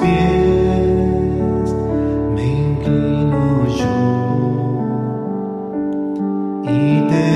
别屈膝，一俯，